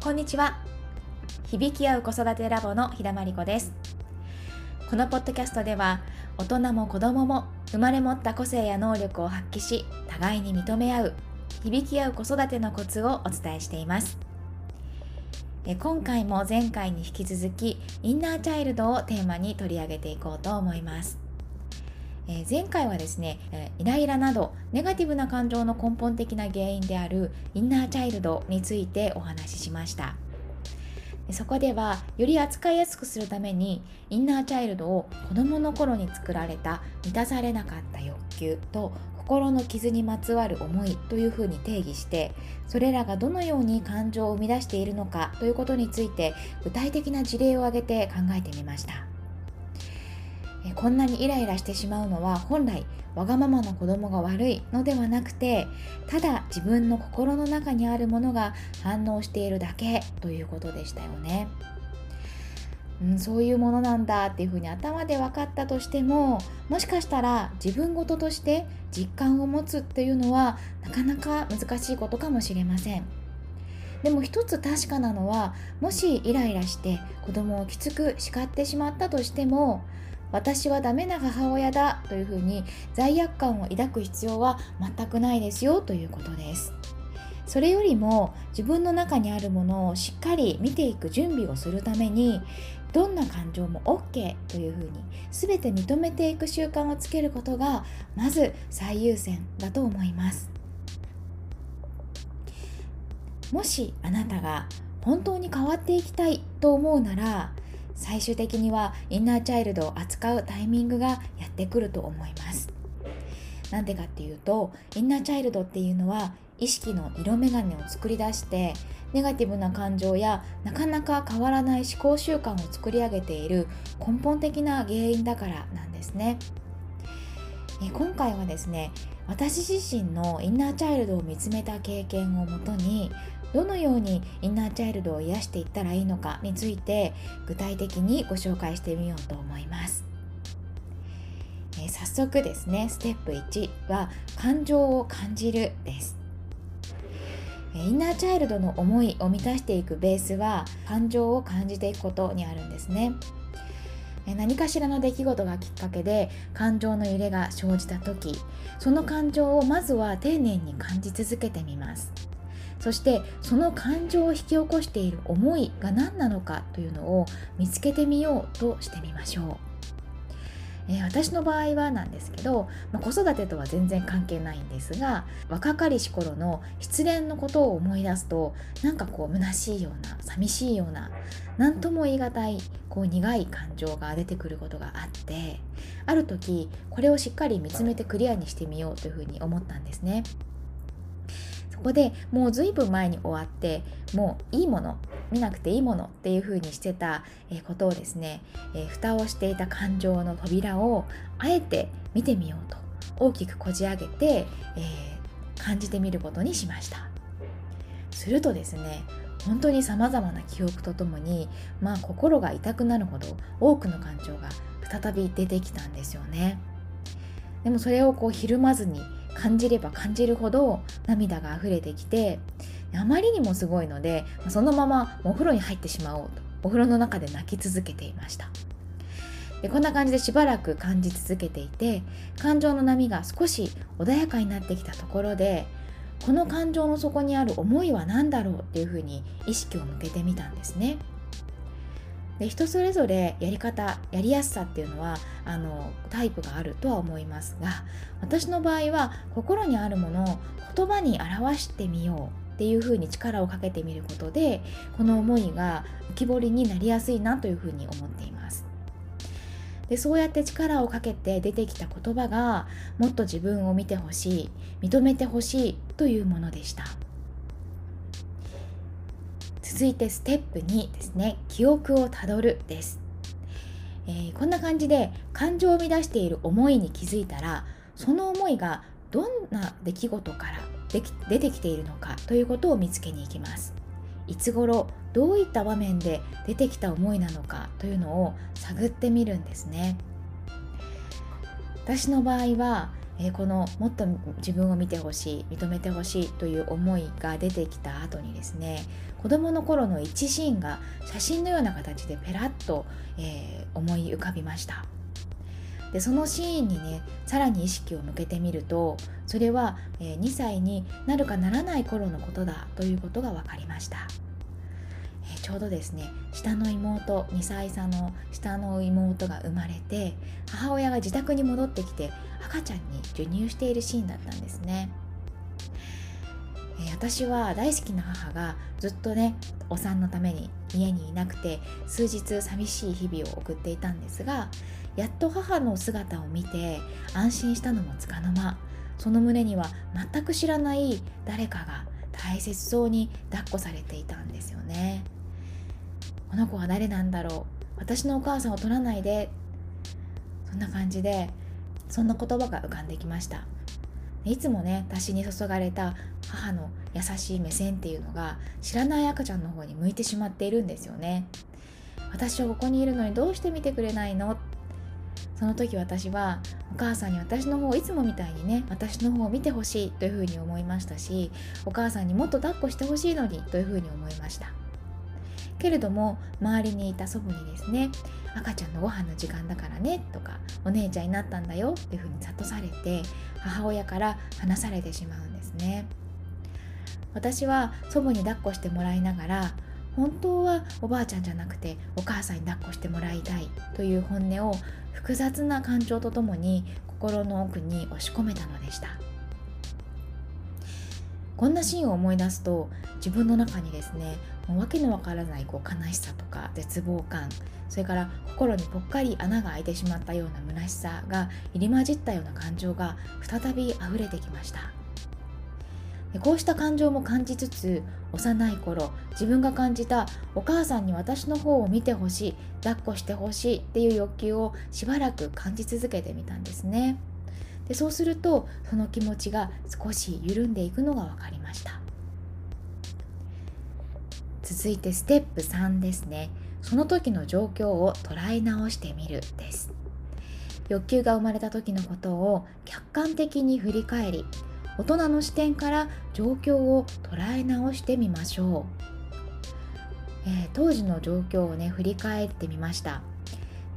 こんにちは。響き合う子育てラボの日田真理子です。このポッドキャストでは大人も子供も生まれ持った個性や能力を発揮し互いに認め合う響き合う子育てのコツをお伝えしています。今回も前回に引き続きインナーチャイルドをテーマに取り上げていこうと思います。え前回はですね、えイライラなどネガティブな感情の根本的な原因であるインナーチャイルドについてお話ししました。そこではより扱いやすくするためにインナーチャイルドを子どもの頃に作られた満たされなかった欲求と心の傷にまつわる思いというふうに定義してそれらがどのように感情を生み出しているのかということについて具体的な事例を挙げて考えてみました。こんなにイライラしてしまうのは本来わがままな子供が悪いのではなくてただ自分の心の中にあるものが反応しているだけということでしたよね。うん、そういうものなんだっていうふうに頭で分かったとしてももしかしたら自分事として実感を持つっていうのはなかなか難しいことかもしれません。でも一つ確かなのはもしイライラして子供をきつく叱ってしまったとしても私はダメな母親だというふうに罪悪感を抱く必要は全くないですよということです。それよりも自分の中にあるものをしっかり見ていく準備をするためにどんな感情も OK というふうに全て認めていく習慣をつけることがまず最優先だと思います。もしあなたが本当に変わっていきたいと思うなら最終的にはインナーチャイルドを扱うタイミングがやってくると思います。なんでかっていうとインナーチャイルドっていうのは意識の色眼鏡を作り出してネガティブな感情やなかなか変わらない思考習慣を作り上げている根本的な原因だからなんですね。今回はですね私自身のインナーチャイルドを見つめた経験をもとにどのようにインナーチャイルドを癒していったらいいのかについて具体的にご紹介してみようと思います。えー、早速ですねステップ1は感情を感じるです。インナーチャイルドの思いを満たしていくベースは感情を感じていくことにあるんですね。何かしらの出来事がきっかけで感情の揺れが生じた時その感情をまずは丁寧に感じ続けてみます。そしてその感情を引き起こしている思いが何なのかというのを見つけてみようとしてみましょう。えー、私の場合はなんですけど、まあ、子育てとは全然関係ないんですが若かりし頃の失恋のことを思い出すとなんかこう虚しいような寂しいような何とも言い難いこう苦い感情が出てくることがあってある時これをしっかり見つめてクリアにしてみようというふうに思ったんですね。そこでもう随分前に終わってもういいもの見なくていいものっていう風にしてたことをですね、え、蓋をしていた感情の扉をあえて見てみようと大きくこじ開けて、えー、感じてみることにしました。するとですね本当にさまざまな記憶とともに、まあ、心が痛くなるほど多くの感情が再び出てきたんですよね。でもそれをこうひるまずに感じれば感じるほど涙が溢れてきてあまりにもすごいのでそのままお風呂に入ってしまおうとお風呂の中で泣き続けていましたでこんな感じでしばらく感じ続けていて感情の波が少し穏やかになってきたところでこの感情の底にある思いは何だろうっていうふうに意識を向けてみたんですね。で人それぞれやり方やりやすさっていうのはあのタイプがあるとは思いますが私の場合は心にあるものを言葉に表してみようっていうふうに力をかけてみることでこの思いが浮き彫りになりやすいなというふうに思っています。でそうやって力をかけて出てきた言葉がもっと自分を見てほしい認めてほしいというものでした。続いてステップ2ですね。記憶をたどるです、えー、こんな感じで感情を生み出している思いに気づいたらその思いがどんな出来事からでき出てきているのかということを見つけに行きます。いつ頃どういった場面で出てきた思いなのかというのを探ってみるんですね。私の場合はえー、このもっと自分を見てほしい認めてほしいという思いが出てきた後にですね子どもの頃の一シーンが写真のような形でペラッと、えー、思い浮かびました。でそのシーンにねさらに意識を向けてみるとそれは、え、2歳になるかならない頃のことだということが分かりました、えー、ちょうどですね下の妹2歳差の下の妹が生まれて母親が自宅に戻ってきて赤ちゃんに授乳しているシーンだったんですね。私は大好きな母がずっとねお産のために家にいなくて数日寂しい日々を送っていたんですがやっと母の姿を見て安心したのもつかの間その胸には全く知らない誰かが大切そうに抱っこされていたんですよね。この子は誰なんだろう。私のお母さんを取らないで。そんな感じでそんな言葉が浮かんできました。いつもね私に注がれた母の優しい目線っていうのが知らない赤ちゃんの方に向いてしまっているんですよね。私はここにいるのにどうして見てくれないの？その時私はお母さんに私の方をいつもみたいにね私の方を見てほしいというふうに思いましたしお母さんにもっと抱っこしてほしいのにというふうに思いました。けれども周りにいた祖母にですね赤ちゃんのご飯の時間だからねとかお姉ちゃんになったんだよっていうふうに諭されて母親から離されてしまうんですね。私は祖母に抱っこしてもらいながら本当はおばあちゃんじゃなくてお母さんに抱っこしてもらいたいという本音を複雑な感情とともに心の奥に押し込めたのでした。こんなシーンを思い出すと自分の中にですねもう訳のわからないこう悲しさとか絶望感それから心にぽっかり穴が開いてしまったような虚しさが入り混じったような感情が再び溢れてきました。でこうした感情も感じつつ幼い頃自分が感じたお母さんに私の方を見てほしい抱っこしてほしいっていう欲求をしばらく感じ続けてみたんですね。でそうするとその気持ちが少し緩んでいくのが分かりました。続いてステップ3ですね。その時の状況を捉え直してみるです。欲求が生まれた時のことを客観的に振り返り大人の視点から状況を捉え直してみましょう、えー、当時の状況をね振り返ってみました。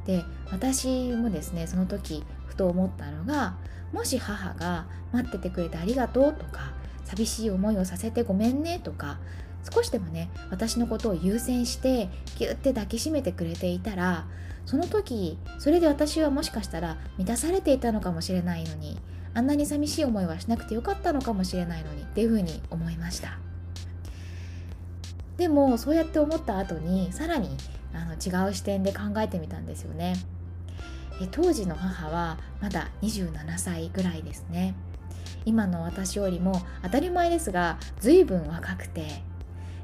で私もですねその時ふと思ったのがもし母が待っててくれてありがとうとか寂しい思いをさせてごめんねとか少しでもね私のことを優先してギュッて抱きしめてくれていたらその時それで私はもしかしたら満たされていたのかもしれないのにあんなに寂しい思いはしなくてよかったのかもしれないのにっていうふうに思いました。でもそうやって思った後にさらにあの違う視点で考えてみたんですよね。え当時の母はまだ27歳ぐらいですね。今の私よりも当たり前ですが随分若くて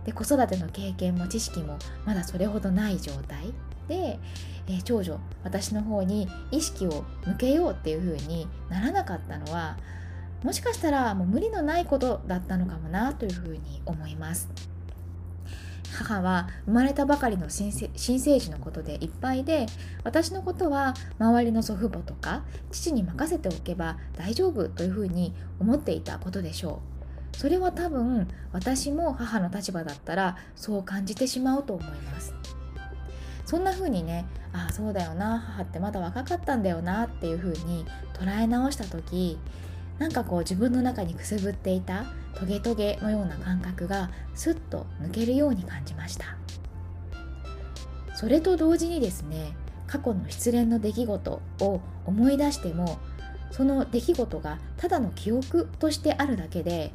で子育ての経験も知識もまだそれほどない状態。で、え、長女私の方に意識を向けようっていう風にならなかったのはもしかしたらもう無理のないことだったのかもなというふうに思います。母は生まれたばかりの新生児のことでいっぱいで私のことは周りの祖父母とか父に任せておけば大丈夫というふうに思っていたことでしょう。それは多分私も母の立場だったらそう感じてしまうと思います。そんな風にねああそうだよな母ってまだ若かったんだよなっていう風に捉え直した時なんかこう自分の中にくすぶっていたトゲトゲのような感覚がスッと抜けるように感じました。それと同時にですね過去の失恋の出来事を思い出してもその出来事がただの記憶としてあるだけで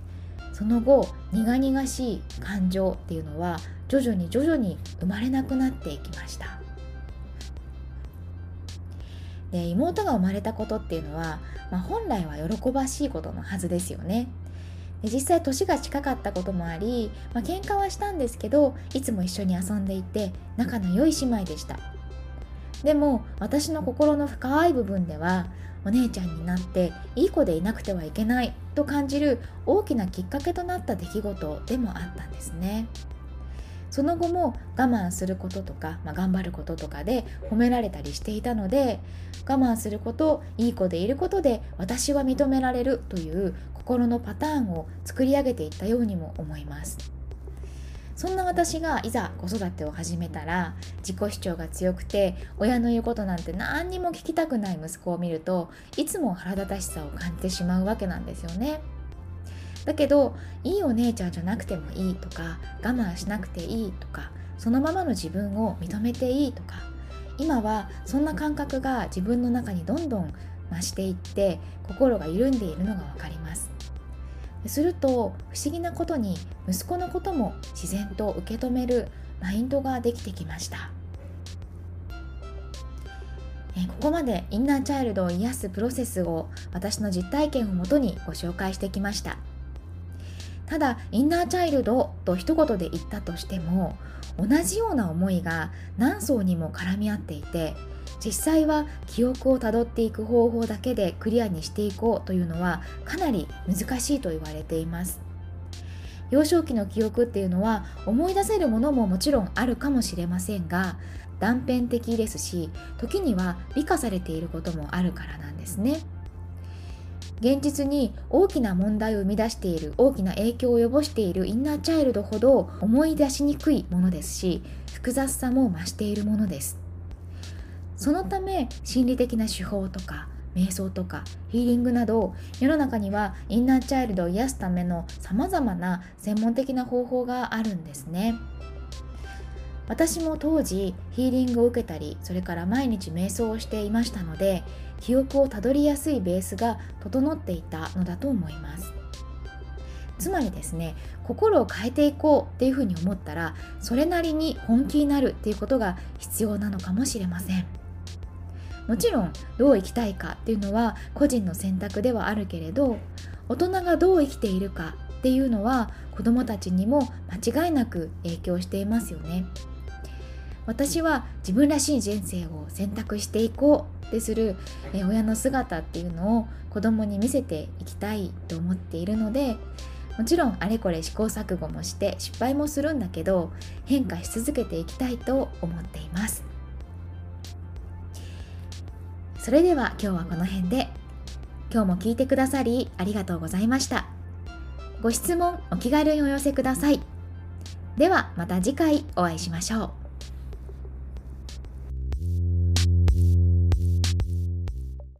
その後苦々しい感情っていうのは徐々に徐々に生まれなくなっていきました。で妹が生まれたことっていうのは、まあ、本来は喜ばしいことのはずですよね。実際年が近かったこともあり、まあ、喧嘩はしたんですけどいつも一緒に遊んでいて仲の良い姉妹でした。でも私の心の深い部分ではお姉ちゃんになっていい子でいなくてはいけないと感じる大きなきっかけとなった出来事でもあったんですね。その後も我慢することとか、まあ、頑張ることとかで褒められたりしていたので我慢することいい子でいることで私は認められるという心のパターンを作り上げていったようにも思います。そんな私がいざ子育てを始めたら自己主張が強くて親の言うことなんて何にも聞きたくない息子を見るといつも腹立たしさを感じてしまうわけなんですよね。だけどいいお姉ちゃんじゃなくてもいいとか我慢しなくていいとかそのままの自分を認めていいとか今はそんな感覚が自分の中にどんどん増していって心が緩んでいるのが分かります。すると不思議なことに息子のことも自然と受け止めるマインドができてきました。ここまでインナーチャイルドを癒すプロセスを私の実体験をもとにご紹介してきました。ただインナーチャイルドと一言で言ったとしても同じような思いが何層にも絡み合っていて実際は記憶をたどっていく方法だけでクリアにしていこうというのはかなり難しいと言われています。幼少期の記憶っていうのは思い出せるものももちろんあるかもしれませんが断片的ですし時には美化されていることもあるからなんですね。現実に大きな問題を生み出している大きな影響を及ぼしているインナーチャイルドほど思い出しにくいものですし複雑さも増しているものです。そのため心理的な手法とか瞑想とかヒーリングなど世の中にはインナーチャイルドを癒すためのさまざまな専門的な方法があるんですね。私も当時ヒーリングを受けたりそれから毎日瞑想をしていましたので記憶をたどりやすいベースが整っていたのだと思います。つまりですね心を変えていこうっていうふうに思ったらそれなりに本気になるっていうことが必要なのかもしれません。もちろんどう生きたいかっていうのは個人の選択ではあるけれど大人がどう生きているかっていうのは子どもたちにも間違いなく影響していますよね。私は自分らしい人生を選択していこうってする親の姿っていうのを子供に見せていきたいと思っているのでもちろんあれこれ試行錯誤もして失敗もするんだけど変化し続けていきたいと思っていますそれでは今日はこの辺で。今日も聞いてくださりありがとうございました。ご質問お気軽にお寄せください。ではまた次回お会いしましょう。